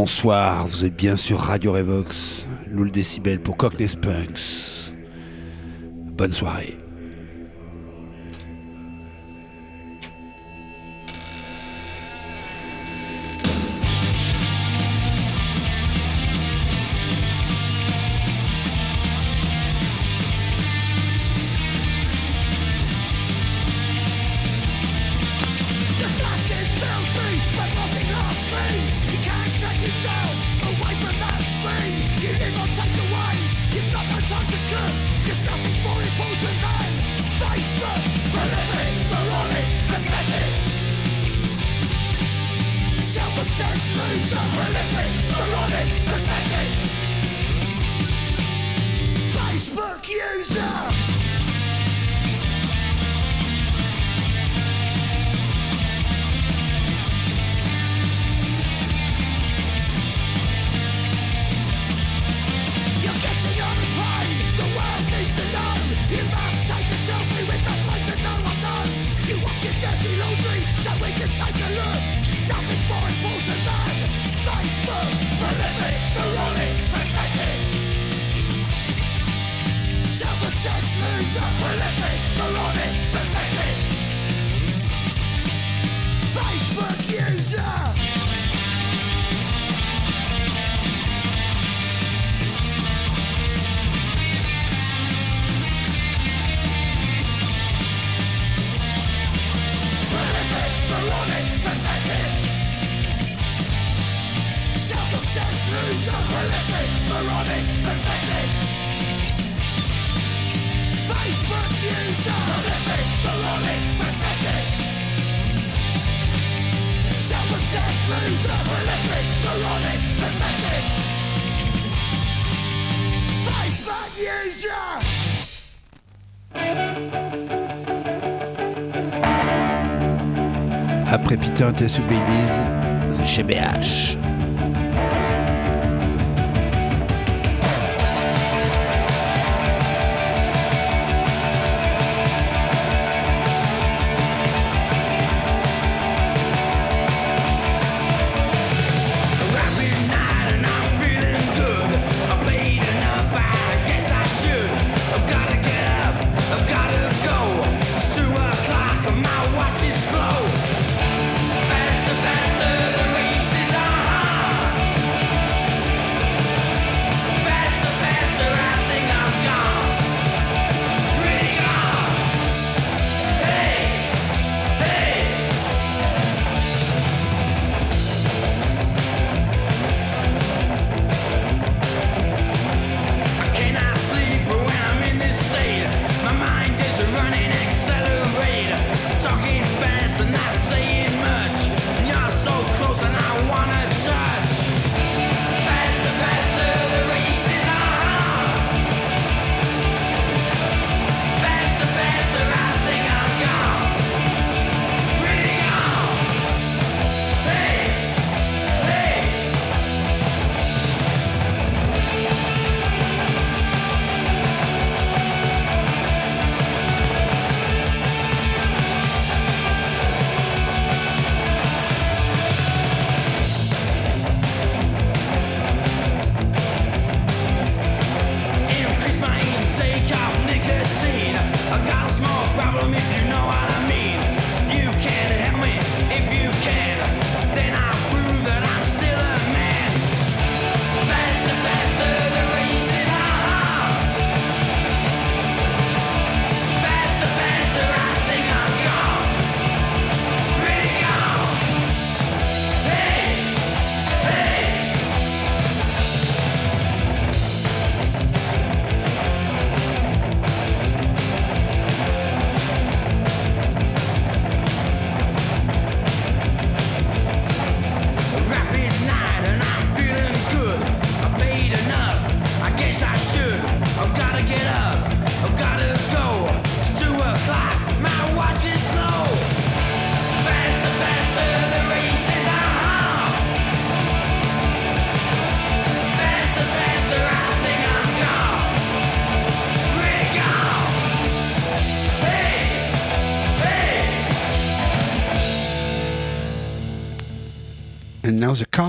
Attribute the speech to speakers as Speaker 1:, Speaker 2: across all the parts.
Speaker 1: bonsoir, vous êtes bien sur Radio Revox, Loul Décibel pour Cockney Spunks. Bonne soirée. Just prolific, melodic Après Peter and Babies, GBH.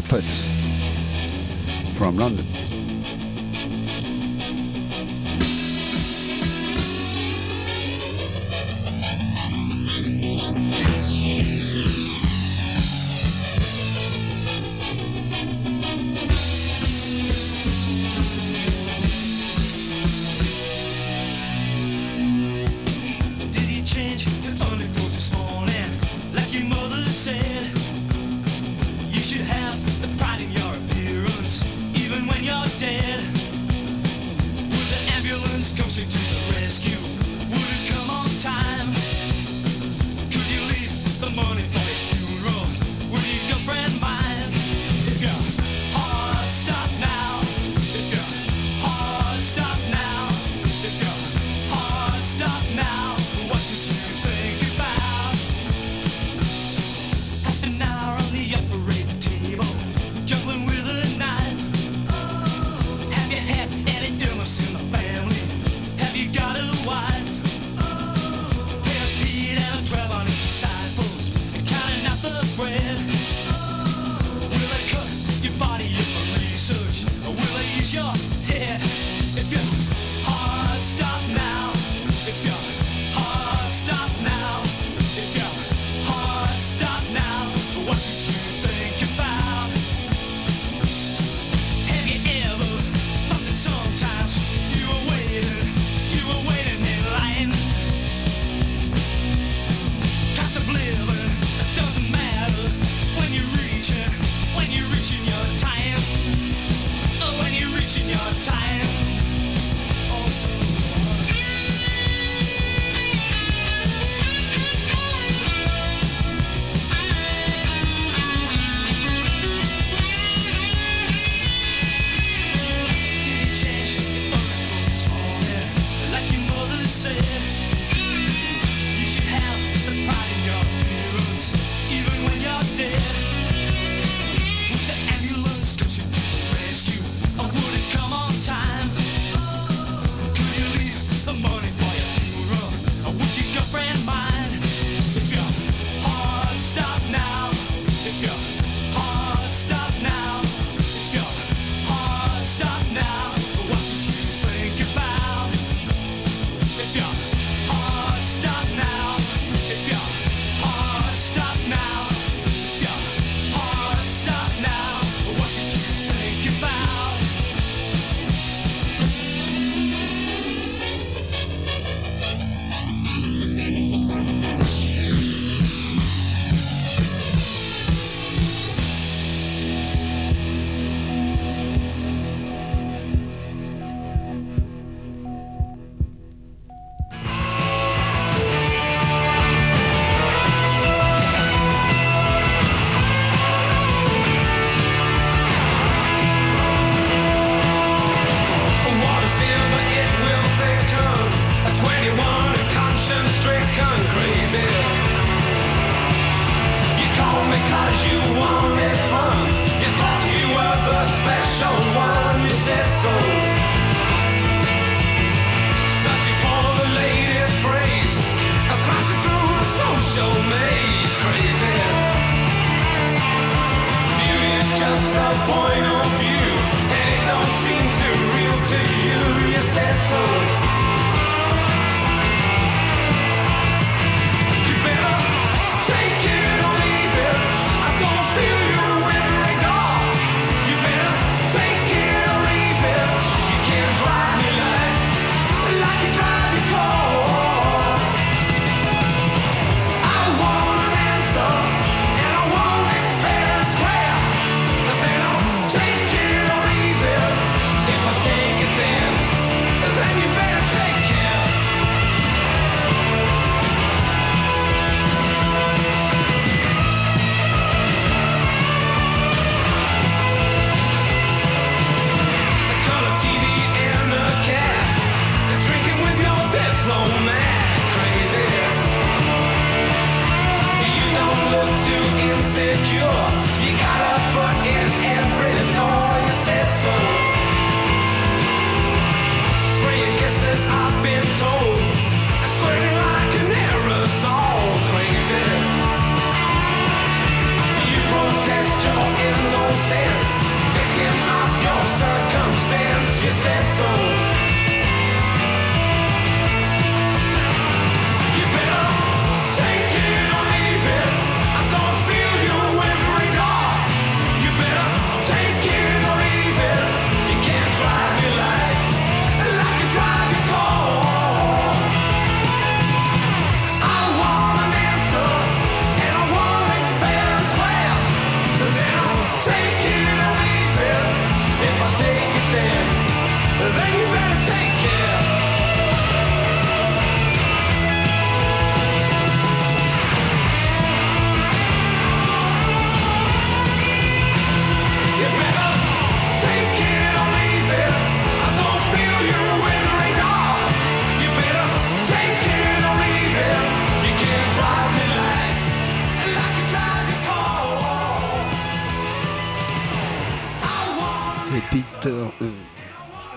Speaker 1: Carpet
Speaker 2: from London.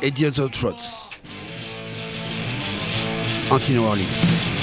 Speaker 3: Eddie Trots. Anti-New Orleans.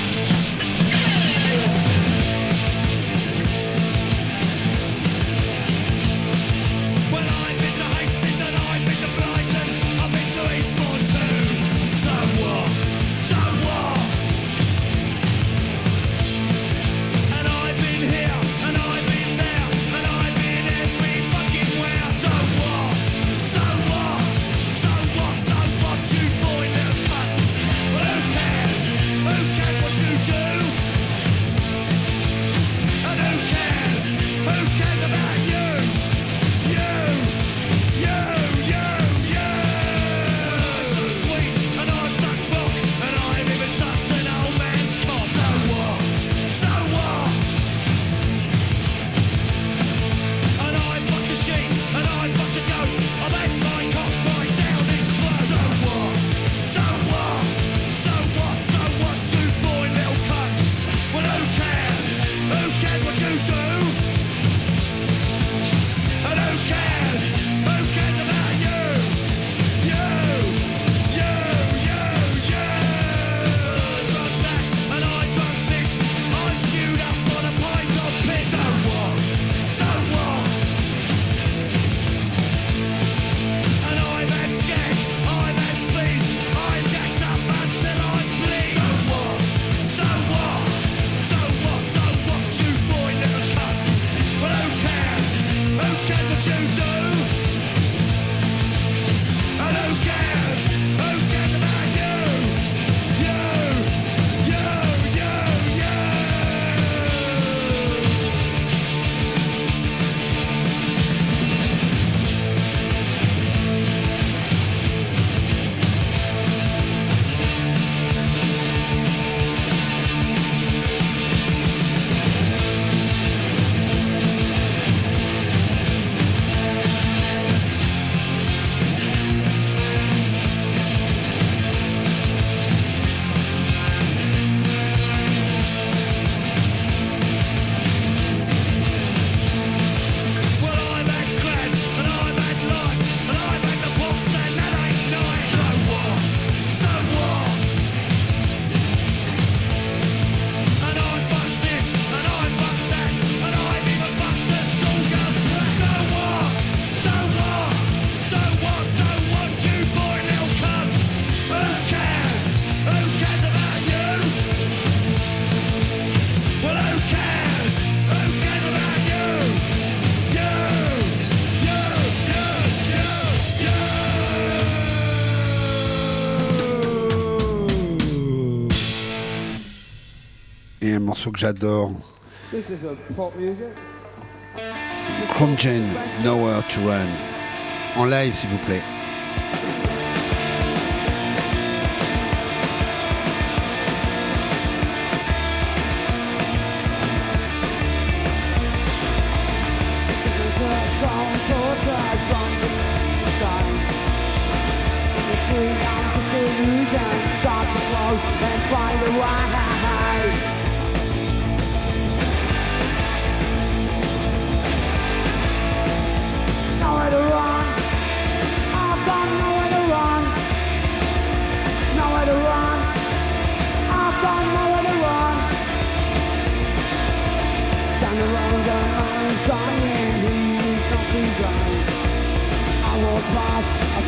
Speaker 3: morceau que j'adore. Chrome Jane, Nowhere to Run. En live, s'il vous plaît.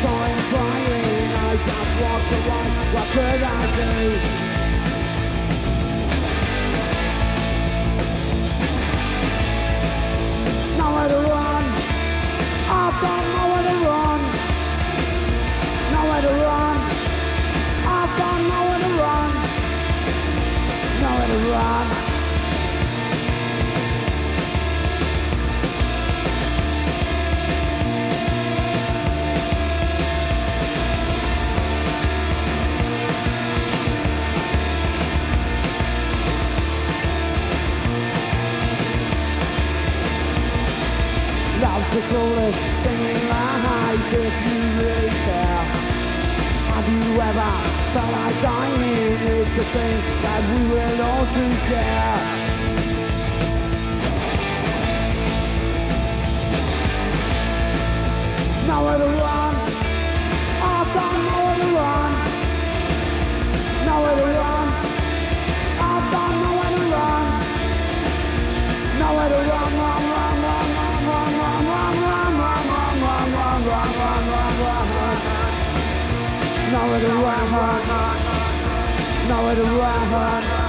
Speaker 2: time crying I just walked away, what could I do? Nowhere to run, I've got nowhere to run Nowhere to run, I've got nowhere to run Nowhere to run
Speaker 1: The
Speaker 4: coldest thing in my life if you really care Have you ever felt like dying? It's a thing that we will all soon care. Now I don't Nowhere to run, nowhere to run,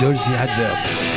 Speaker 4: Dolls The Adverts.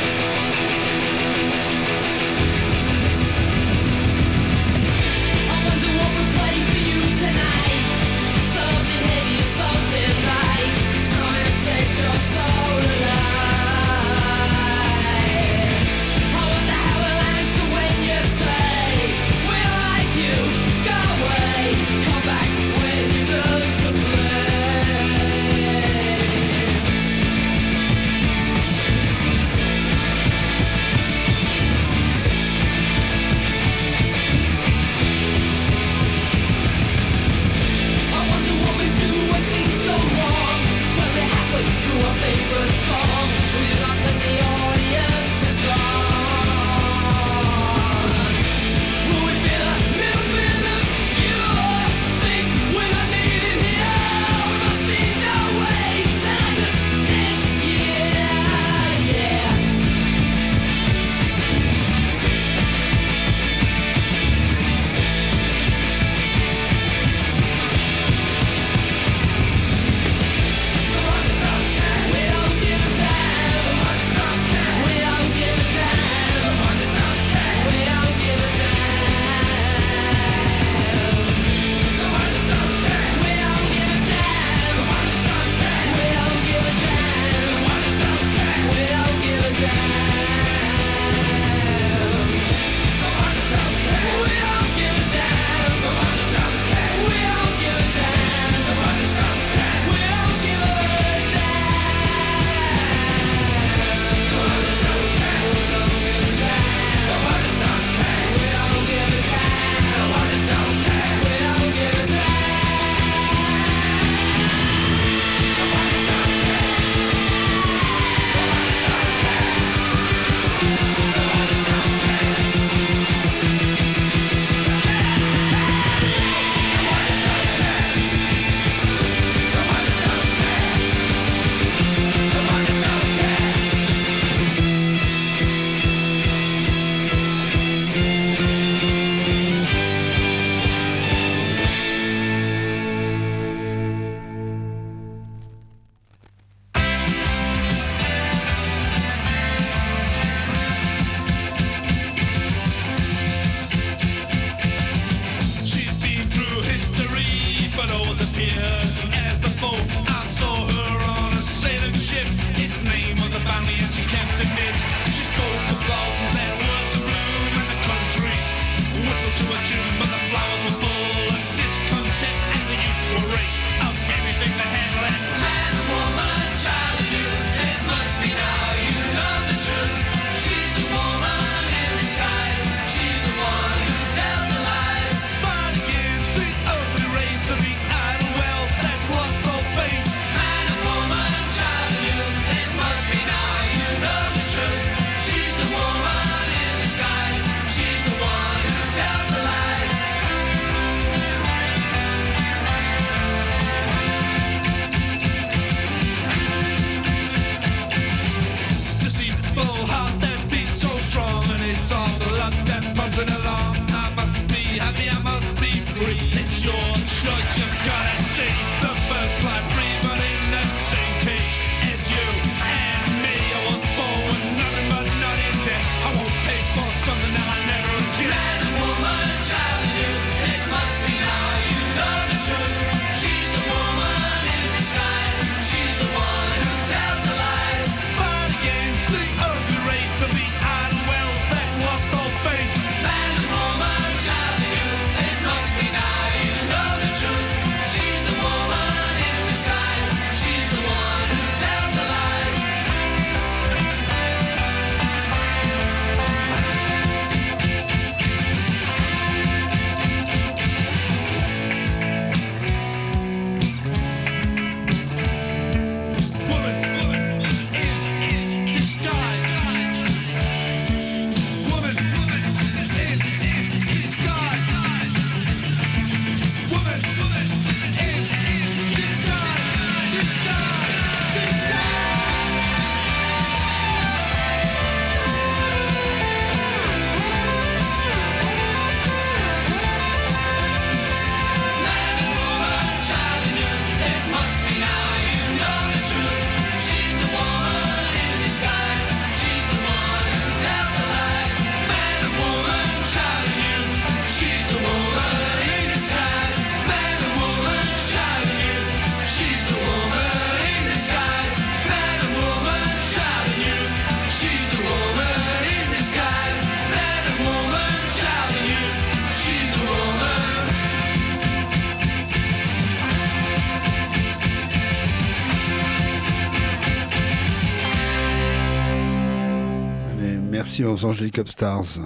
Speaker 4: aux Angelic Upstars.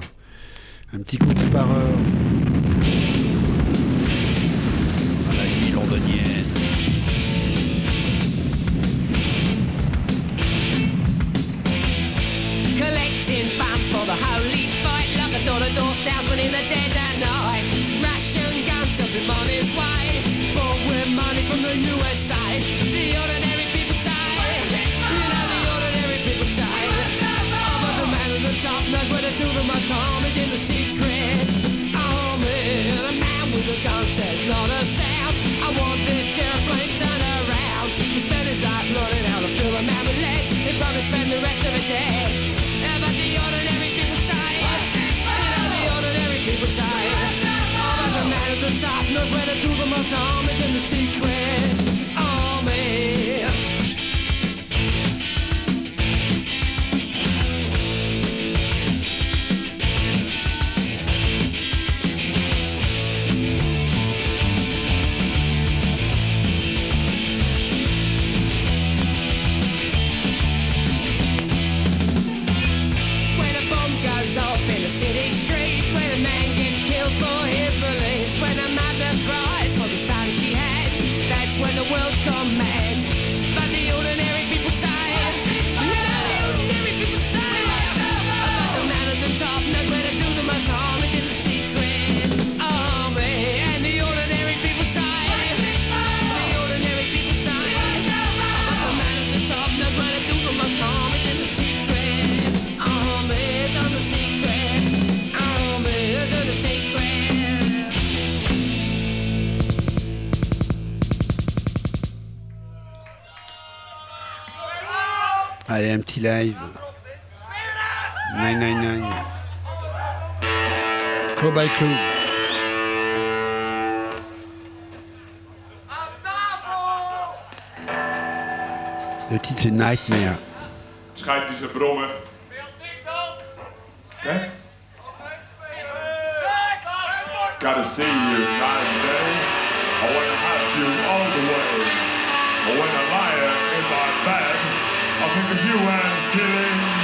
Speaker 4: Un petit coup de par. top knows where to do the most harm is in the secret.
Speaker 5: live. 999. Club by club. Le titre c'est Nightmare.
Speaker 6: Schijt hij zijn brommen. Okay. Gotta see you night and day. I wanna have you all the way. I wanna lie in my bed clapping with I'm feeling.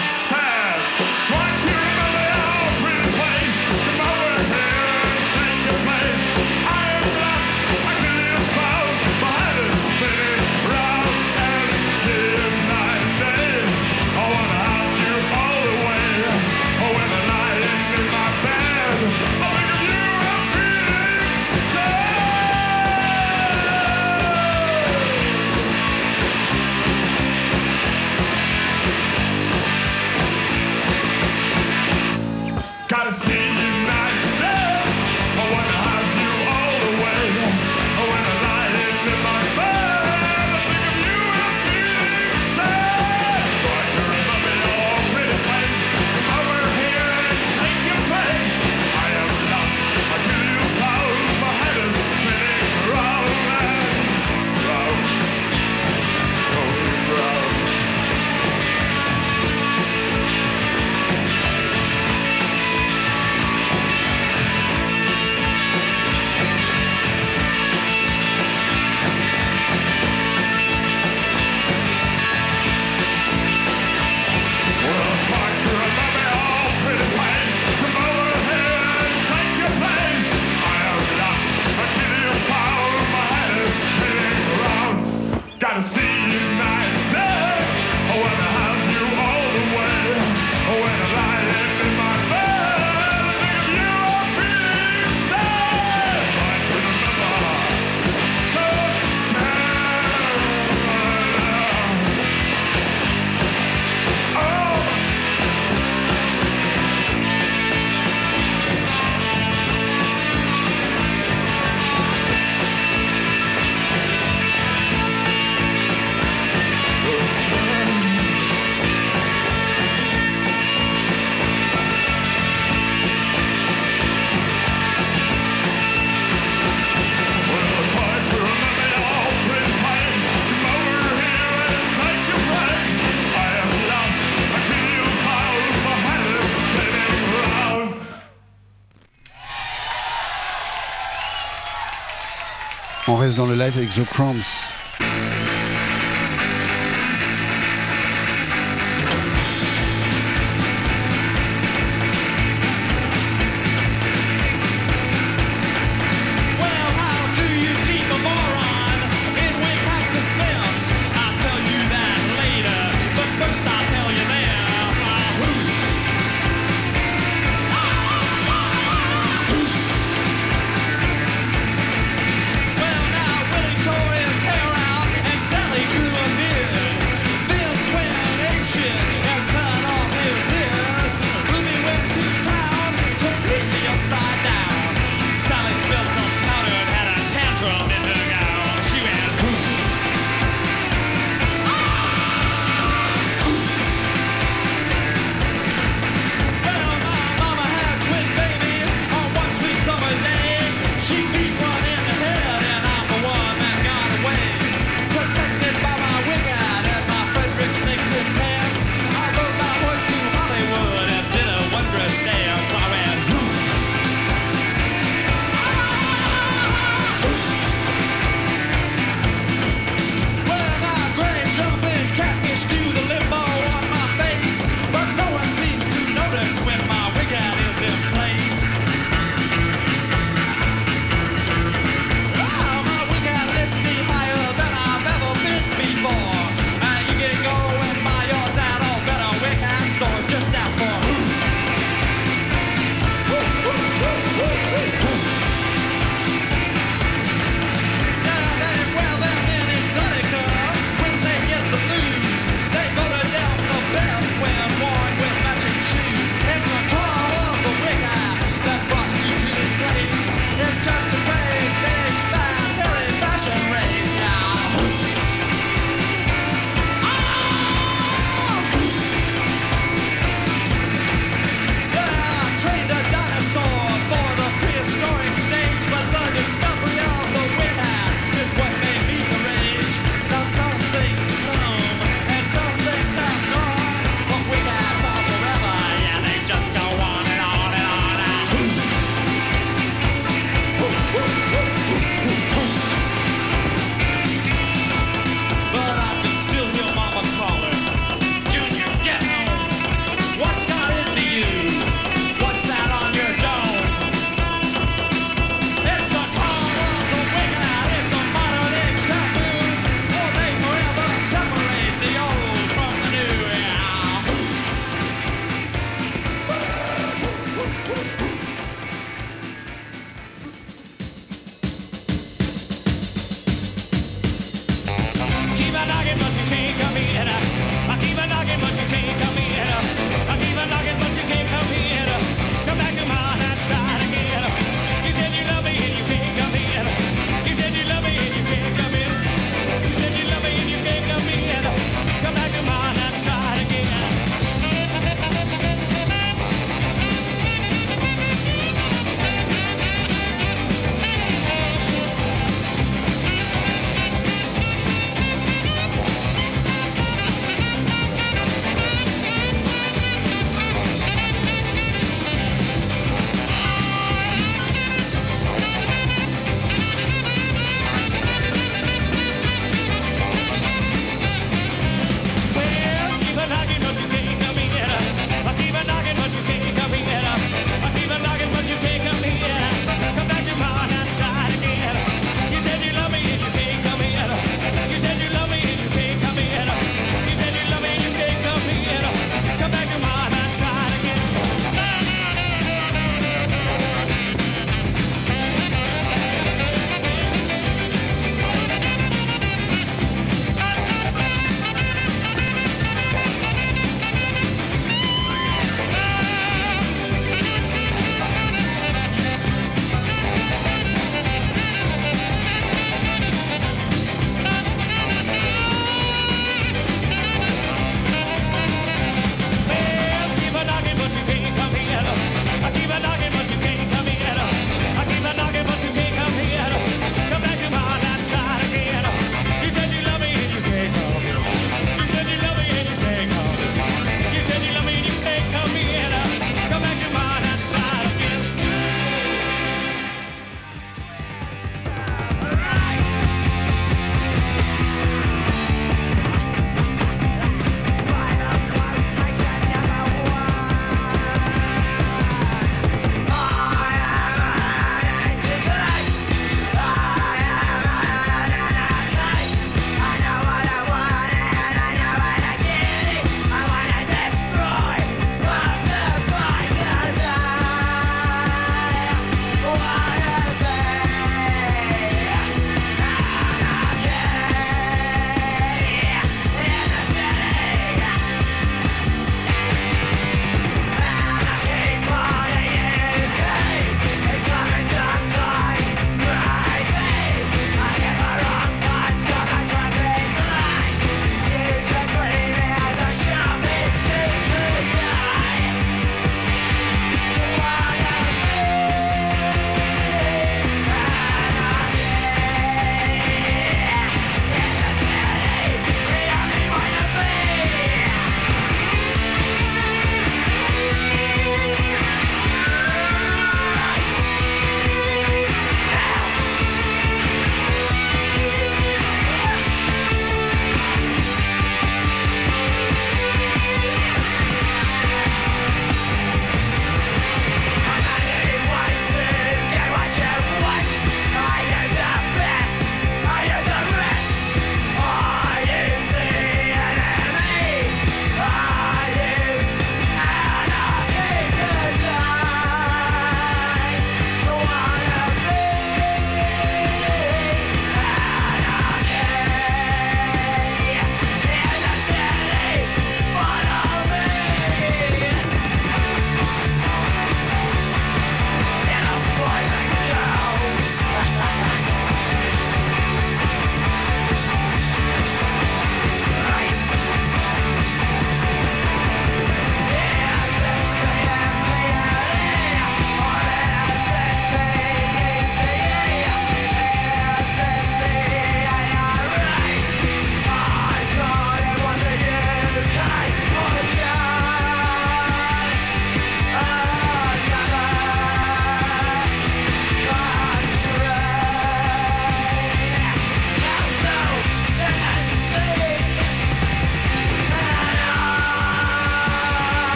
Speaker 6: is
Speaker 5: dans le live avec The Cramps.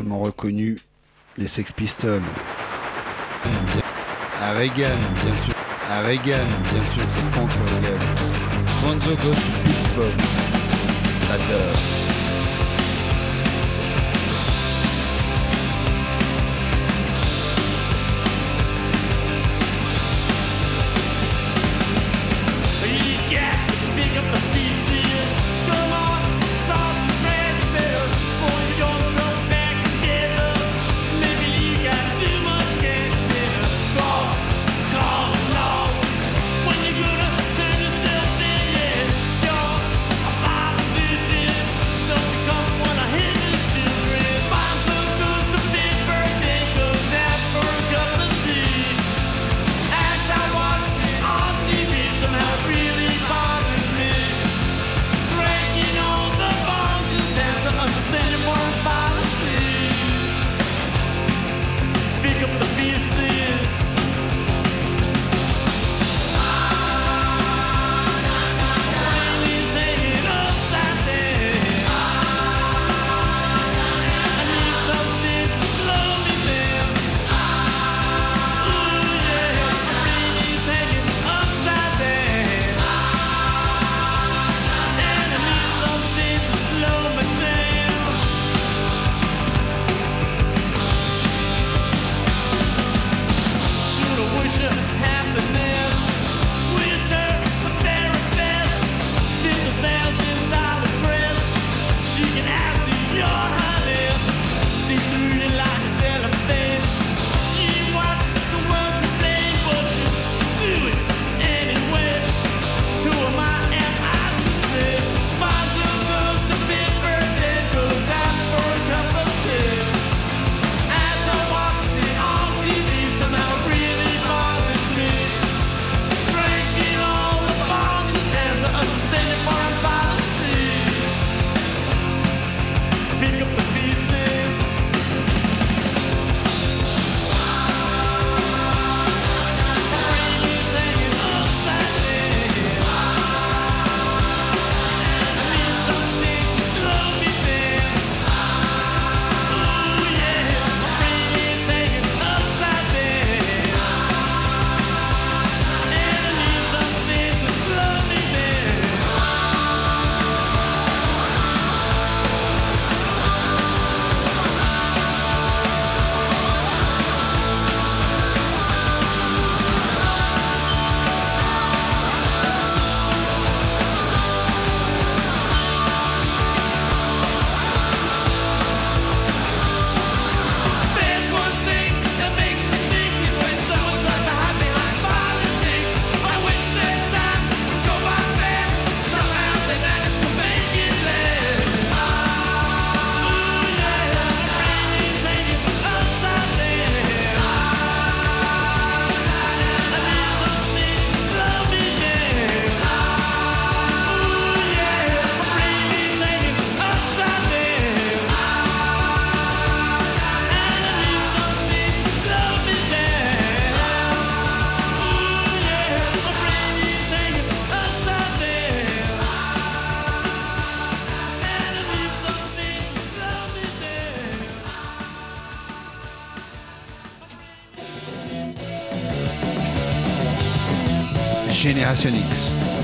Speaker 5: forcément reconnu les Sex Pistols. À Reagan, bien sûr. À Reagan, bien sûr, c'est contre Reagan. Bonzo Gossip Bob. J'adore. Creation X.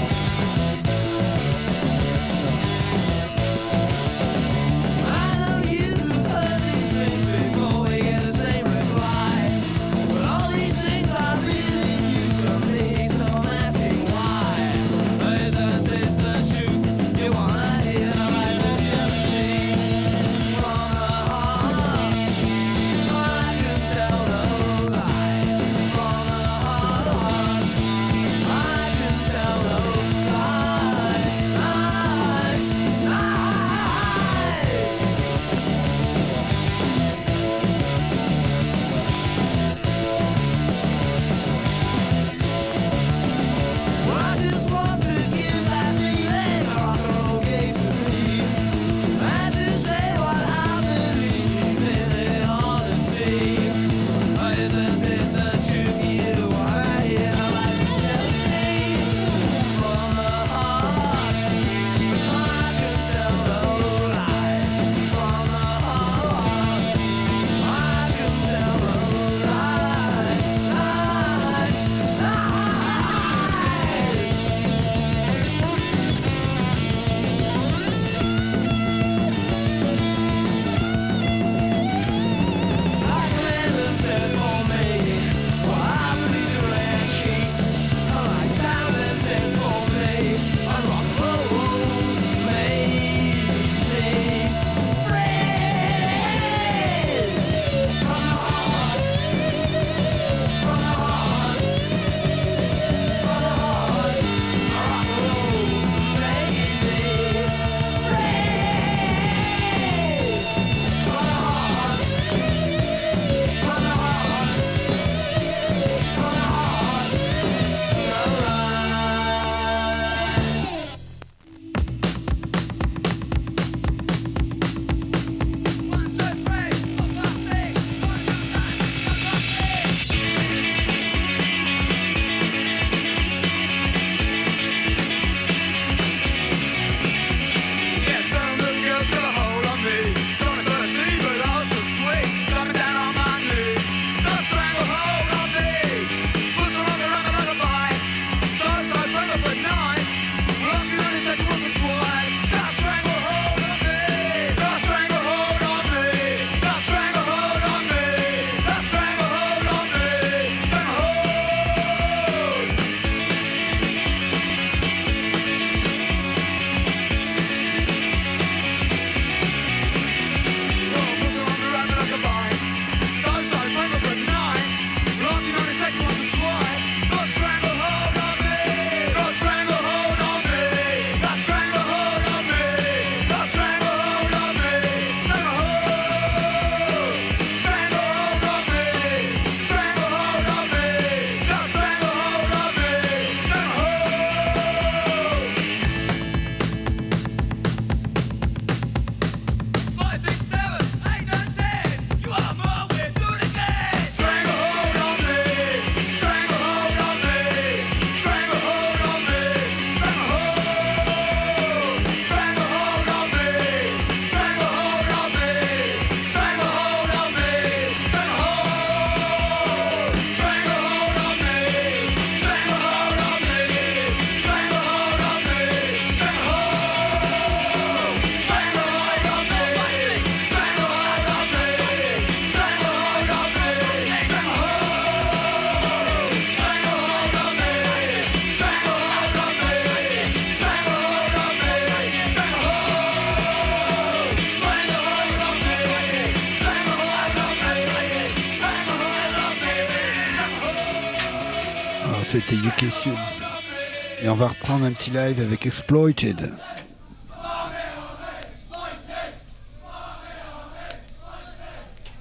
Speaker 4: Et on va reprendre un petit live avec Exploited.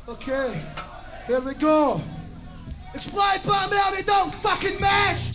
Speaker 7: Okay, here we go. Explain, but me, don't fucking mash!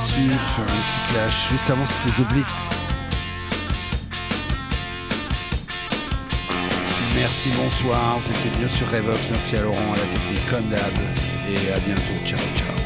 Speaker 4: Là-dessus clash. Juste avant, c'était The Blitz. Merci, bonsoir. Vous étiez bien sur Revox. Merci à Laurent, à la technique, comme d'hab. Et à bientôt. Ciao, ciao.